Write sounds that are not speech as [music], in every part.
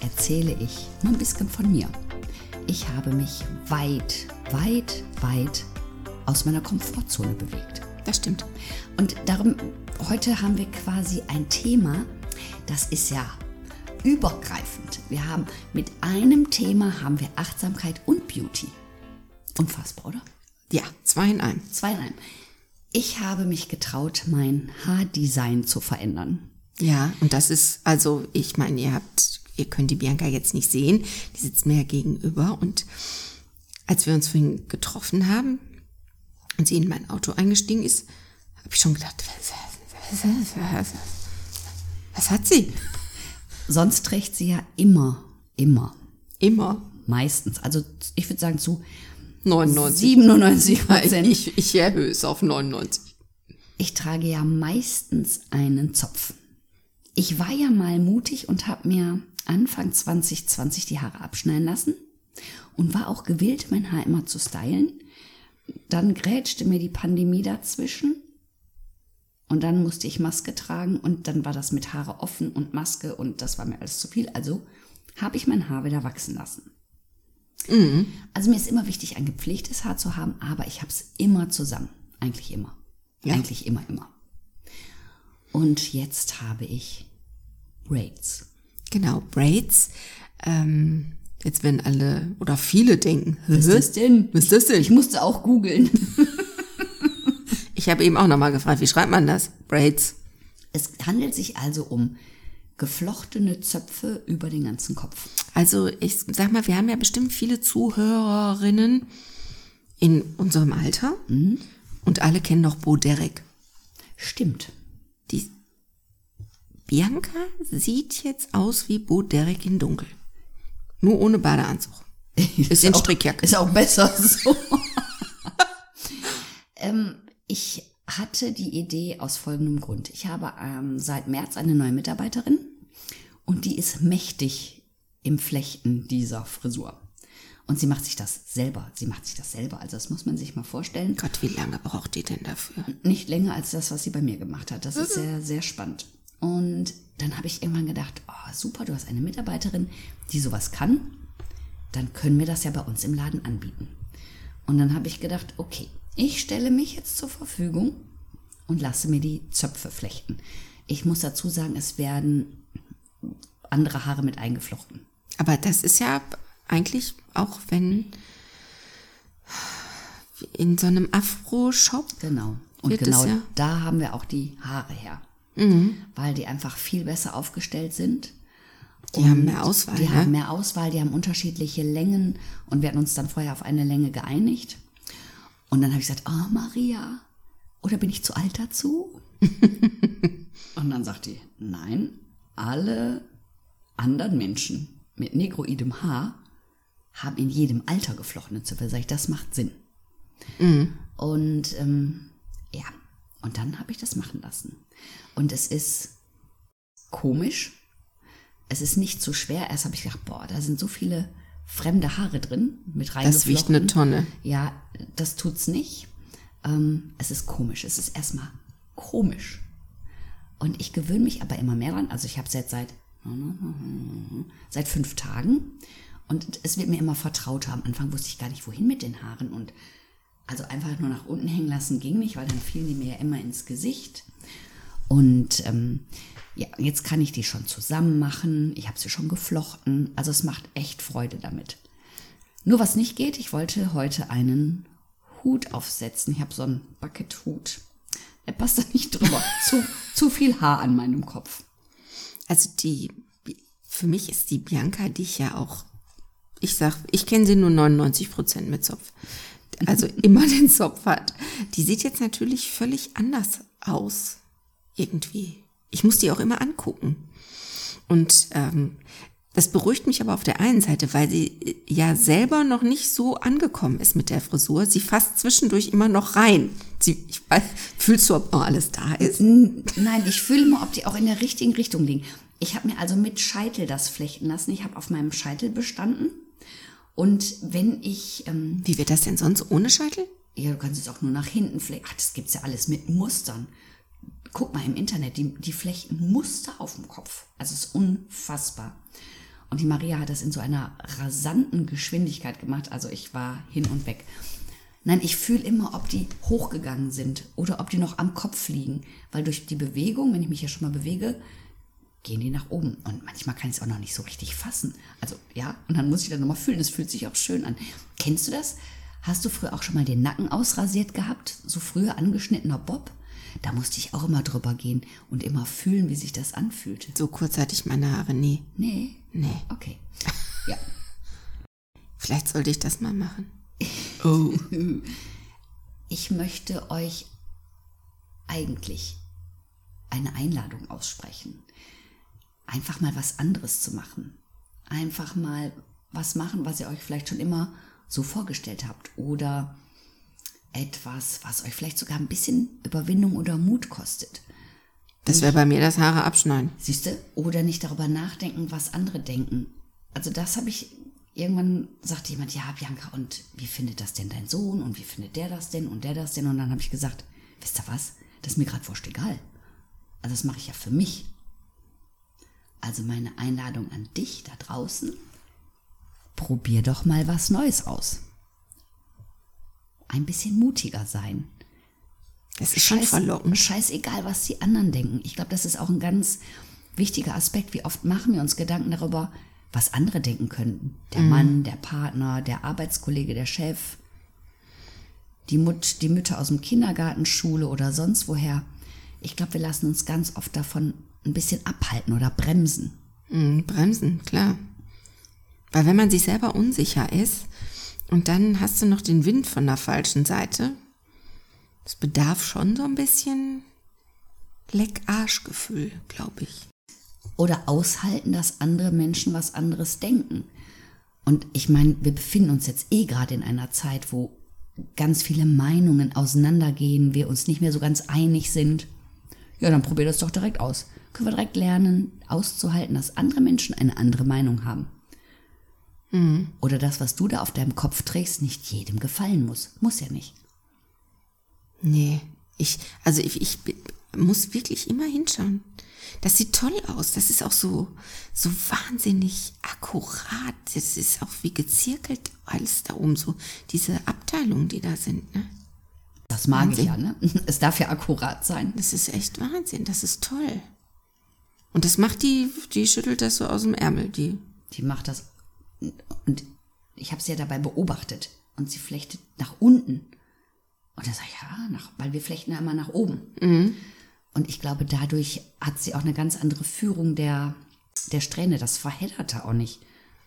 erzähle ich mal ein bisschen von mir. Ich habe mich weit, weit, weit aus meiner Komfortzone bewegt. Das stimmt. Und darum, heute haben wir quasi ein Thema, das ist ja übergreifend. Wir haben mit einem Thema haben wir Achtsamkeit und Beauty. Unfassbar, oder? Ja, zwei in einem. Zwei in einem. Ich habe mich getraut, mein Haardesign zu verändern. Ja, und das ist, also ich meine, ihr habt, ihr könnt die Bianca jetzt nicht sehen, die sitzt mir gegenüber und als wir uns vorhin getroffen haben und sie in mein Auto eingestiegen ist, habe ich schon gedacht, was, was, was, was hat sie? Sonst trägt sie ja immer, immer. Immer. Meistens. Also ich würde sagen zu 99. 97 Prozent. Ich, ich erhöhe es auf 99. Ich trage ja meistens einen Zopf. Ich war ja mal mutig und habe mir Anfang 2020 die Haare abschneiden lassen und war auch gewillt, mein Haar immer zu stylen. Dann grätschte mir die Pandemie dazwischen und dann musste ich Maske tragen und dann war das mit Haare offen und Maske und das war mir alles zu viel. Also habe ich mein Haar wieder wachsen lassen. Mhm. Also mir ist immer wichtig, ein gepflegtes Haar zu haben, aber ich habe es immer zusammen. Eigentlich immer. Ja. Eigentlich immer, immer. Und jetzt habe ich Braids. Genau, Braids. Ähm, jetzt werden alle oder viele denken, was ist das denn? Was ist das denn? Ich musste auch googeln. ich habe eben auch nochmal gefragt, wie schreibt man das? Braids. Es handelt sich also um geflochtene Zöpfe über den ganzen Kopf. Also ich sag mal, wir haben ja bestimmt viele Zuhörerinnen in unserem Alter mhm. und alle kennen noch Bo Derek. Stimmt. Bianca sieht jetzt aus wie Bo Derek in Dunkel. Nur ohne Badeanzug. [laughs] ist in Strickjacke. Ist auch besser so. [laughs] ähm, ich hatte die Idee aus folgendem Grund. Ich habe ähm, seit März eine neue Mitarbeiterin und die ist mächtig im Flechten dieser Frisur. Und sie macht sich das selber. Sie macht sich das selber. Also das muss man sich mal vorstellen. Gott, wie lange braucht die denn dafür? Nicht länger als das, was sie bei mir gemacht hat. Das mhm. ist sehr, sehr spannend. Und dann habe ich irgendwann gedacht, oh, super, du hast eine Mitarbeiterin, die sowas kann. Dann können wir das ja bei uns im Laden anbieten. Und dann habe ich gedacht, okay, ich stelle mich jetzt zur Verfügung und lasse mir die Zöpfe flechten. Ich muss dazu sagen, es werden andere Haare mit eingeflochten. Aber das ist ja eigentlich auch, wenn in so einem Afro-Shop. Genau. Und genau ja da haben wir auch die Haare her mhm. weil die einfach viel besser aufgestellt sind. Die und haben mehr Auswahl. Die ne? haben mehr Auswahl, die haben unterschiedliche Längen und wir hatten uns dann vorher auf eine Länge geeinigt. Und dann habe ich gesagt, oh Maria, oder bin ich zu alt dazu? [laughs] und dann sagt die, nein, alle anderen Menschen mit negroidem Haar haben in jedem Alter geflochtene Zöpfe. Sag ich, das macht Sinn. Mhm. Und ähm, ja, und dann habe ich das machen lassen. Und es ist komisch. Es ist nicht so schwer. Erst habe ich gedacht, boah, da sind so viele fremde Haare drin mit rein. Das wiegt eine Tonne. Ja, das tut's nicht. Ähm, es ist komisch. Es ist erstmal komisch. Und ich gewöhne mich aber immer mehr dran. Also ich habe es jetzt seit, seit fünf Tagen. Und es wird mir immer vertrauter. Am Anfang wusste ich gar nicht, wohin mit den Haaren. Und also einfach nur nach unten hängen lassen ging nicht, weil dann fielen die mir ja immer ins Gesicht. Und ähm, ja, jetzt kann ich die schon zusammen machen. Ich habe sie schon geflochten. Also es macht echt Freude damit. Nur was nicht geht, ich wollte heute einen Hut aufsetzen. Ich habe so einen Bucket-Hut. Er passt da nicht drüber. [laughs] zu, zu viel Haar an meinem Kopf. Also die, für mich ist die Bianca, die ich ja auch, ich sag, ich kenne sie nur 99 Prozent mit Zopf. Also [laughs] immer den Zopf hat. Die sieht jetzt natürlich völlig anders aus irgendwie. Ich muss die auch immer angucken. Und ähm, Das beruhigt mich aber auf der einen Seite, weil sie äh, ja selber noch nicht so angekommen ist mit der Frisur. Sie fasst zwischendurch immer noch rein. Sie, ich weiß, fühlst du, ob noch alles da ist? Nein, ich fühle immer, ob die auch in der richtigen Richtung liegen. Ich habe mir also mit Scheitel das flechten lassen. Ich habe auf meinem Scheitel bestanden. Und wenn ich... Ähm, Wie wird das denn sonst ohne Scheitel? Ja, du kannst es auch nur nach hinten flechten. Ach, das gibt's ja alles mit Mustern. Guck mal im Internet, die, die flechten Muster auf dem Kopf. Also es ist unfassbar. Und die Maria hat das in so einer rasanten Geschwindigkeit gemacht. Also ich war hin und weg. Nein, ich fühle immer, ob die hochgegangen sind oder ob die noch am Kopf liegen. Weil durch die Bewegung, wenn ich mich ja schon mal bewege, gehen die nach oben. Und manchmal kann ich es auch noch nicht so richtig fassen. Also ja, und dann muss ich dann nochmal fühlen. Es fühlt sich auch schön an. Kennst du das? Hast du früher auch schon mal den Nacken ausrasiert gehabt? So früher angeschnittener Bob? Da musste ich auch immer drüber gehen und immer fühlen, wie sich das anfühlte. So kurz hatte ich meine Haare nie. Nee. Nee. Okay. [laughs] Ja. Vielleicht sollte ich das mal machen. [laughs] Oh. Ich möchte euch eigentlich eine Einladung aussprechen. Einfach mal was anderes zu machen. Einfach mal was machen, was ihr euch vielleicht schon immer so vorgestellt habt. Oder etwas, was euch vielleicht sogar ein bisschen Überwindung oder Mut kostet. Das wäre bei mir das Haare abschneiden. Siehst du? Oder nicht darüber nachdenken, was andere denken. Also das habe ich irgendwann sagte jemand, ja, Bianca, und wie findet das denn dein Sohn und wie findet der das denn und der das denn? Und dann habe ich gesagt, wisst ihr was? Das ist mir gerade wurscht egal. Also das mache ich ja für mich. Also meine Einladung an dich da draußen, probier doch mal was Neues aus. Ein bisschen mutiger sein. Das ist schon verlockend. Scheißegal, was die anderen denken. Ich glaube, das ist auch ein ganz wichtiger Aspekt. Wie oft machen wir uns Gedanken darüber, was andere denken könnten. Der Mhm. Mann, der Partner, der Arbeitskollege, der Chef, die, Mut, die Mütter aus dem Kindergarten, Schule oder sonst woher. Ich glaube, wir lassen uns ganz oft davon ein bisschen abhalten oder bremsen. Mhm, bremsen, klar. Weil wenn man sich selber unsicher ist und dann hast du noch den Wind von der falschen Seite, es bedarf schon so ein bisschen Leck-Arsch-Gefühl, glaube ich. Oder aushalten, dass andere Menschen was anderes denken. Und ich meine, wir befinden uns jetzt eh gerade in einer Zeit, wo ganz viele Meinungen auseinandergehen, wir uns nicht mehr so ganz einig sind. Ja, dann probier das doch direkt aus. Können wir direkt lernen, auszuhalten, dass andere Menschen eine andere Meinung haben. Oder das, was du da auf deinem Kopf trägst, nicht jedem gefallen muss. Muss ja nicht. Nee, ich, also ich, ich muss wirklich immer hinschauen. Das sieht toll aus. Das ist auch so, so wahnsinnig akkurat. Das ist auch wie gezirkelt alles da oben, so diese Abteilungen, die da sind. Ne? Das mag ich Wahnsinn. ja, ne? [laughs] Es darf ja akkurat sein. Das ist echt Wahnsinn. Das ist toll. Und das macht die, die schüttelt das so aus dem Ärmel. Die, Die macht das. Und ich habe sie ja dabei beobachtet. Und sie flechtet nach unten. Und dann sage ich, ja, nach, weil wir flechten ja immer nach oben. Und ich glaube, dadurch hat sie auch eine ganz andere Führung der, der Strähne. Das verhedderte auch nicht.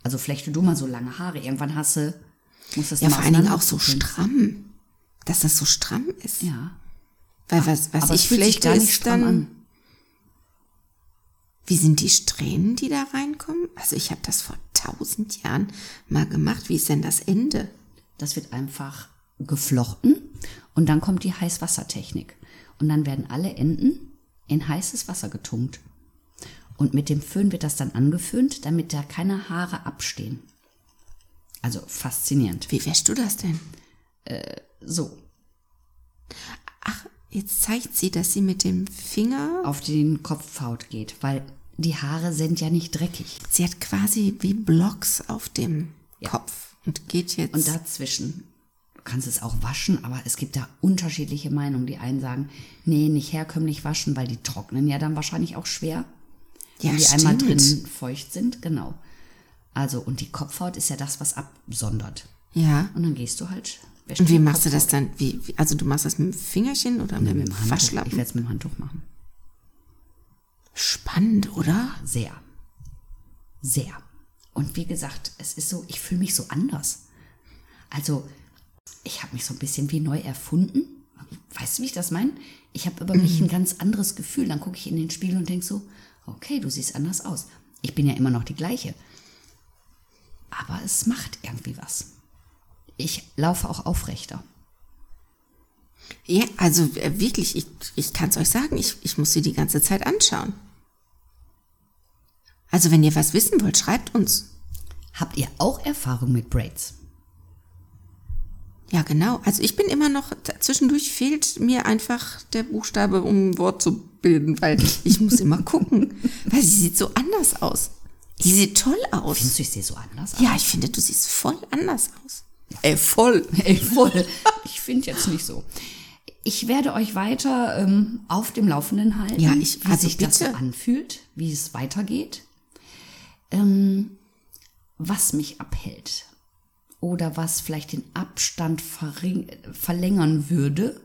Also flechte du mal so lange Haare. Irgendwann hast du, musst das ja, vor allen Dingen auch so stramm. Dass das so stramm ist. Ja. Weil was, was Aber ich flechte ist stramm dann, an. Wie sind die Strähnen, die da reinkommen? Also ich habe das vor tausend Jahren mal gemacht. Wie ist denn das Ende? Das wird einfach geflochten und dann kommt die Heißwassertechnik. Und dann werden alle Enden in heißes Wasser getunkt. Und mit dem Föhn wird das dann angeföhnt, damit da keine Haare abstehen. Also faszinierend. Wie wäschst du das denn? So, Ach, jetzt zeigt sie, dass sie mit dem Finger, auf den Kopfhaut geht, weil die Haare sind ja nicht dreckig. sie hat quasi wie Blocks auf dem Ja. Kopf und geht jetzt. Und dazwischen, du kannst es auch waschen, aber es gibt da unterschiedliche Meinungen. Die einen sagen, nee, nicht herkömmlich waschen, weil die trocknen ja dann wahrscheinlich auch schwer. Ja, wenn die einmal stimmt. drin feucht sind, genau. Also, und die Kopfhaut ist ja das, was absondert. ja. Und dann gehst du halt. Wie machst du das dann? Wie, wie, also du machst das mit dem Fingerchen oder mit, Mit dem Handtuch. Ich Waschlappen? werde es mit dem Handtuch machen. Spannend, oder? Sehr. Sehr. Und wie gesagt, es ist so, ich fühle mich so anders. Also, ich habe mich so ein bisschen wie neu erfunden. Weißt du, wie ich das meine? Ich habe über mich ein ganz anderes Gefühl. Dann gucke ich in den Spiegel und denke so, okay, du siehst anders aus. Ich bin ja immer noch die gleiche. Aber es macht irgendwie was. Ich laufe auch aufrechter. Ja, also äh, wirklich, ich, ich kann es euch sagen, ich, ich muss sie die ganze Zeit anschauen. Also wenn ihr was wissen wollt, schreibt uns. Habt ihr auch Erfahrung mit Braids? Ja, genau. Also ich bin immer noch, zwischendurch fehlt mir einfach der Buchstabe, um ein Wort zu bilden, weil [laughs] ich muss immer gucken, weil sie sieht so anders aus. Die sieht toll aus. Findest du, ich sehe so anders aus? Ja, ich finde, du siehst voll anders aus. Ey, voll. [laughs] Ey, voll. Ich finde jetzt nicht so. Ich werde euch weiter ähm, auf dem Laufenden halten, Ja, ich- wie also sich das so bitte. anfühlt, wie es weitergeht, ähm, was mich abhält oder was vielleicht den Abstand verlängern würde.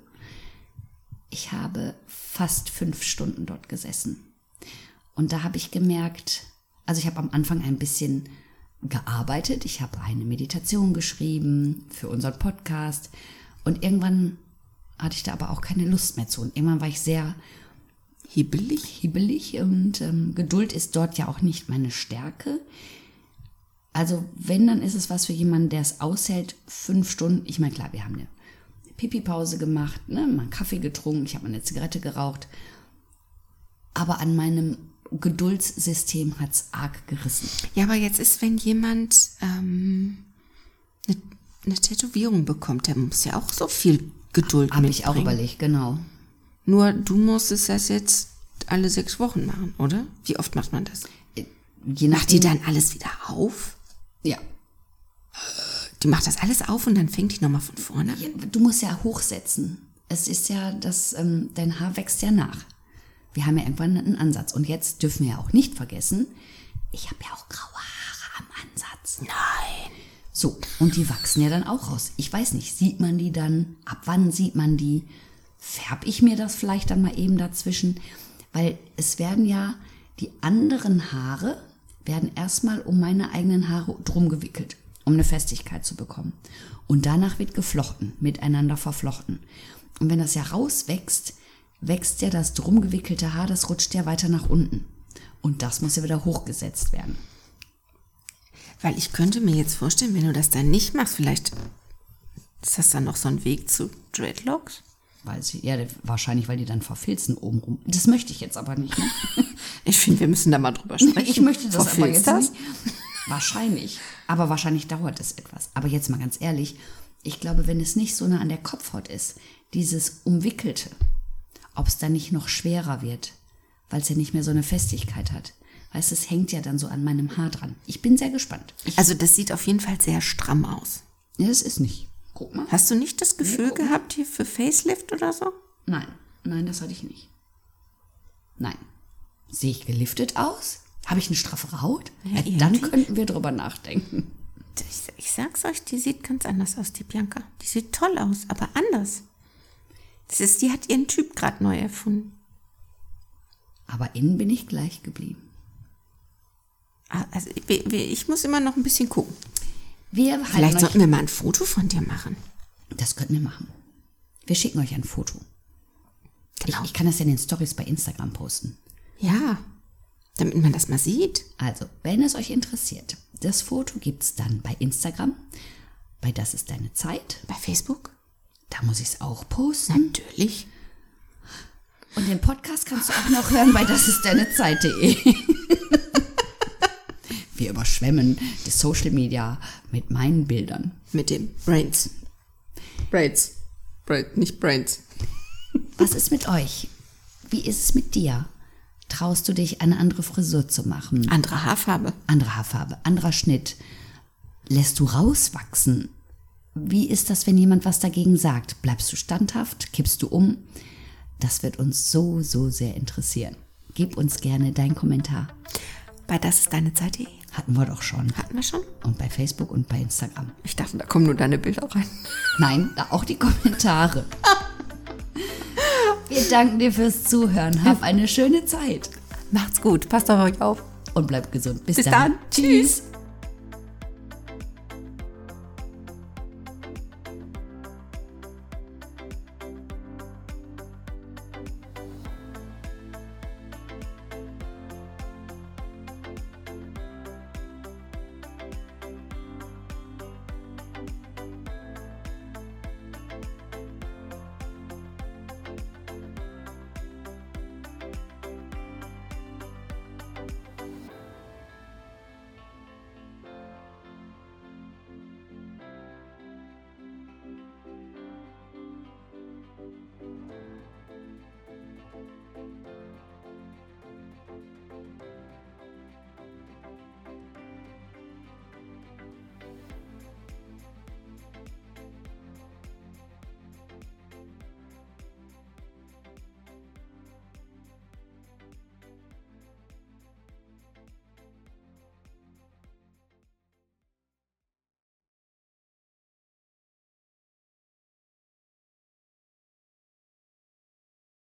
Ich habe fast fünf Stunden dort gesessen. Und da habe ich gemerkt, also ich habe am Anfang ein bisschen gearbeitet. Ich habe eine Meditation geschrieben für unseren Podcast. Und irgendwann hatte ich da aber auch keine Lust mehr zu. Und irgendwann war ich sehr Hibbelig. hibbelig und ähm, Geduld ist dort ja auch nicht meine Stärke. Also wenn, dann ist es was für jemanden, der es aushält, fünf Stunden. Ich meine, klar, wir haben eine Pipi-Pause gemacht, ne, mal einen Kaffee getrunken, ich habe mal eine Zigarette geraucht. Aber an meinem Geduldssystem hat es arg gerissen. Ja, aber jetzt ist, wenn jemand ähm, eine, eine Tätowierung bekommt, der muss ja auch so viel Geduld Habe ich auch überlegt, genau. Nur du musstest das jetzt alle sechs Wochen machen, oder? Wie oft macht man das? Je Macht die dann alles wieder auf? Ja. Die macht das alles auf und dann fängt die nochmal von vorne an? Ja, Du musst ja hochsetzen. Es ist ja, das, ähm, dein Haar wächst ja nach. Wir haben ja irgendwann einen Ansatz. Und jetzt dürfen wir ja auch nicht vergessen, ich habe ja auch graue Haare am Ansatz. Nein. So, und die wachsen ja dann auch raus. Ich weiß nicht, sieht man die dann? Ab wann sieht man die? Färb ich mir das vielleicht dann mal eben dazwischen? Weil es werden ja die anderen Haare werden erstmal um meine eigenen Haare drum gewickelt, um eine Festigkeit zu bekommen. Und danach wird geflochten, miteinander verflochten. Und wenn das ja rauswächst, wächst ja das drum gewickelte Haar, das rutscht ja weiter nach unten. Und das muss ja wieder hochgesetzt werden. Weil ich könnte mir jetzt vorstellen, wenn du das dann nicht machst, vielleicht ist das dann noch so ein Weg zu Dreadlocks? Weil sie, ja, wahrscheinlich, weil die dann verfilzen obenrum. Das möchte ich jetzt aber nicht. Ne? [laughs] Ich finde, wir müssen da mal drüber sprechen. Ich möchte das aber Verfilzt jetzt das? nicht. Wahrscheinlich. Aber wahrscheinlich dauert es etwas. Aber jetzt mal ganz ehrlich, ich glaube, wenn es nicht so nah an der Kopfhaut ist, dieses Umwickelte, ob es dann nicht noch schwerer wird, weil es ja nicht mehr so eine Festigkeit hat. Weißt du, es hängt ja dann so an meinem Haar dran. Ich bin sehr gespannt. Ich, Also das sieht auf jeden Fall sehr stramm aus. ja, das ist nicht. Guck mal. Hast du nicht das Gefühl gehabt hier für Facelift oder so? Nein, nein, das hatte ich nicht. Nein. Sehe ich geliftet aus? Habe ich eine straffe Haut? Ja, dann irgendwie. könnten wir drüber nachdenken. Ich, ich sag's euch, die sieht ganz anders aus, die Bianca. Die sieht toll aus, aber anders. Das ist, die hat ihren Typ gerade neu erfunden. Aber innen bin ich gleich geblieben. Ah, Also ich, ich muss immer noch ein bisschen gucken. Wir Vielleicht sollten wir mal ein Foto von dir machen. das könnten wir machen. Wir schicken euch ein Foto. Genau. Ich, ich kann das ja in den Stories bei Instagram posten. Ja, damit man das mal sieht. Also, wenn es euch interessiert, das Foto gibt's dann bei Instagram, bei Das ist deine Zeit. Bei Facebook? Da muss ich es auch posten. Natürlich. Und den Podcast kannst du auch noch hören bei das ist deine Zeit.de. [laughs] Wir überschwemmen die Social Media mit meinen Bildern. Mit dem Brains. Brains. Brains, nicht Brains. Was ist mit euch? Wie ist es mit dir? Traust du dich, eine andere Frisur zu machen? Andere Haarfarbe. Andere Haarfarbe, anderer Schnitt? Lässt du rauswachsen? Wie ist das, wenn jemand was dagegen sagt? Bleibst du standhaft? Kippst du um? Das wird uns so, so sehr interessieren. Gib uns gerne deinen Kommentar. Bei das ist deine Zeit.de. Hatten wir doch schon. Hatten wir schon? Und bei Facebook und bei Instagram. Ich dachte, da kommen nur deine Bilder rein. [laughs] Nein, da auch die Kommentare. [laughs] Wir danken dir fürs Zuhören. Hab eine schöne Zeit. Macht's gut. Passt auf euch auf. Und bleibt gesund. Bis, Bis dann. dann. Tschüss.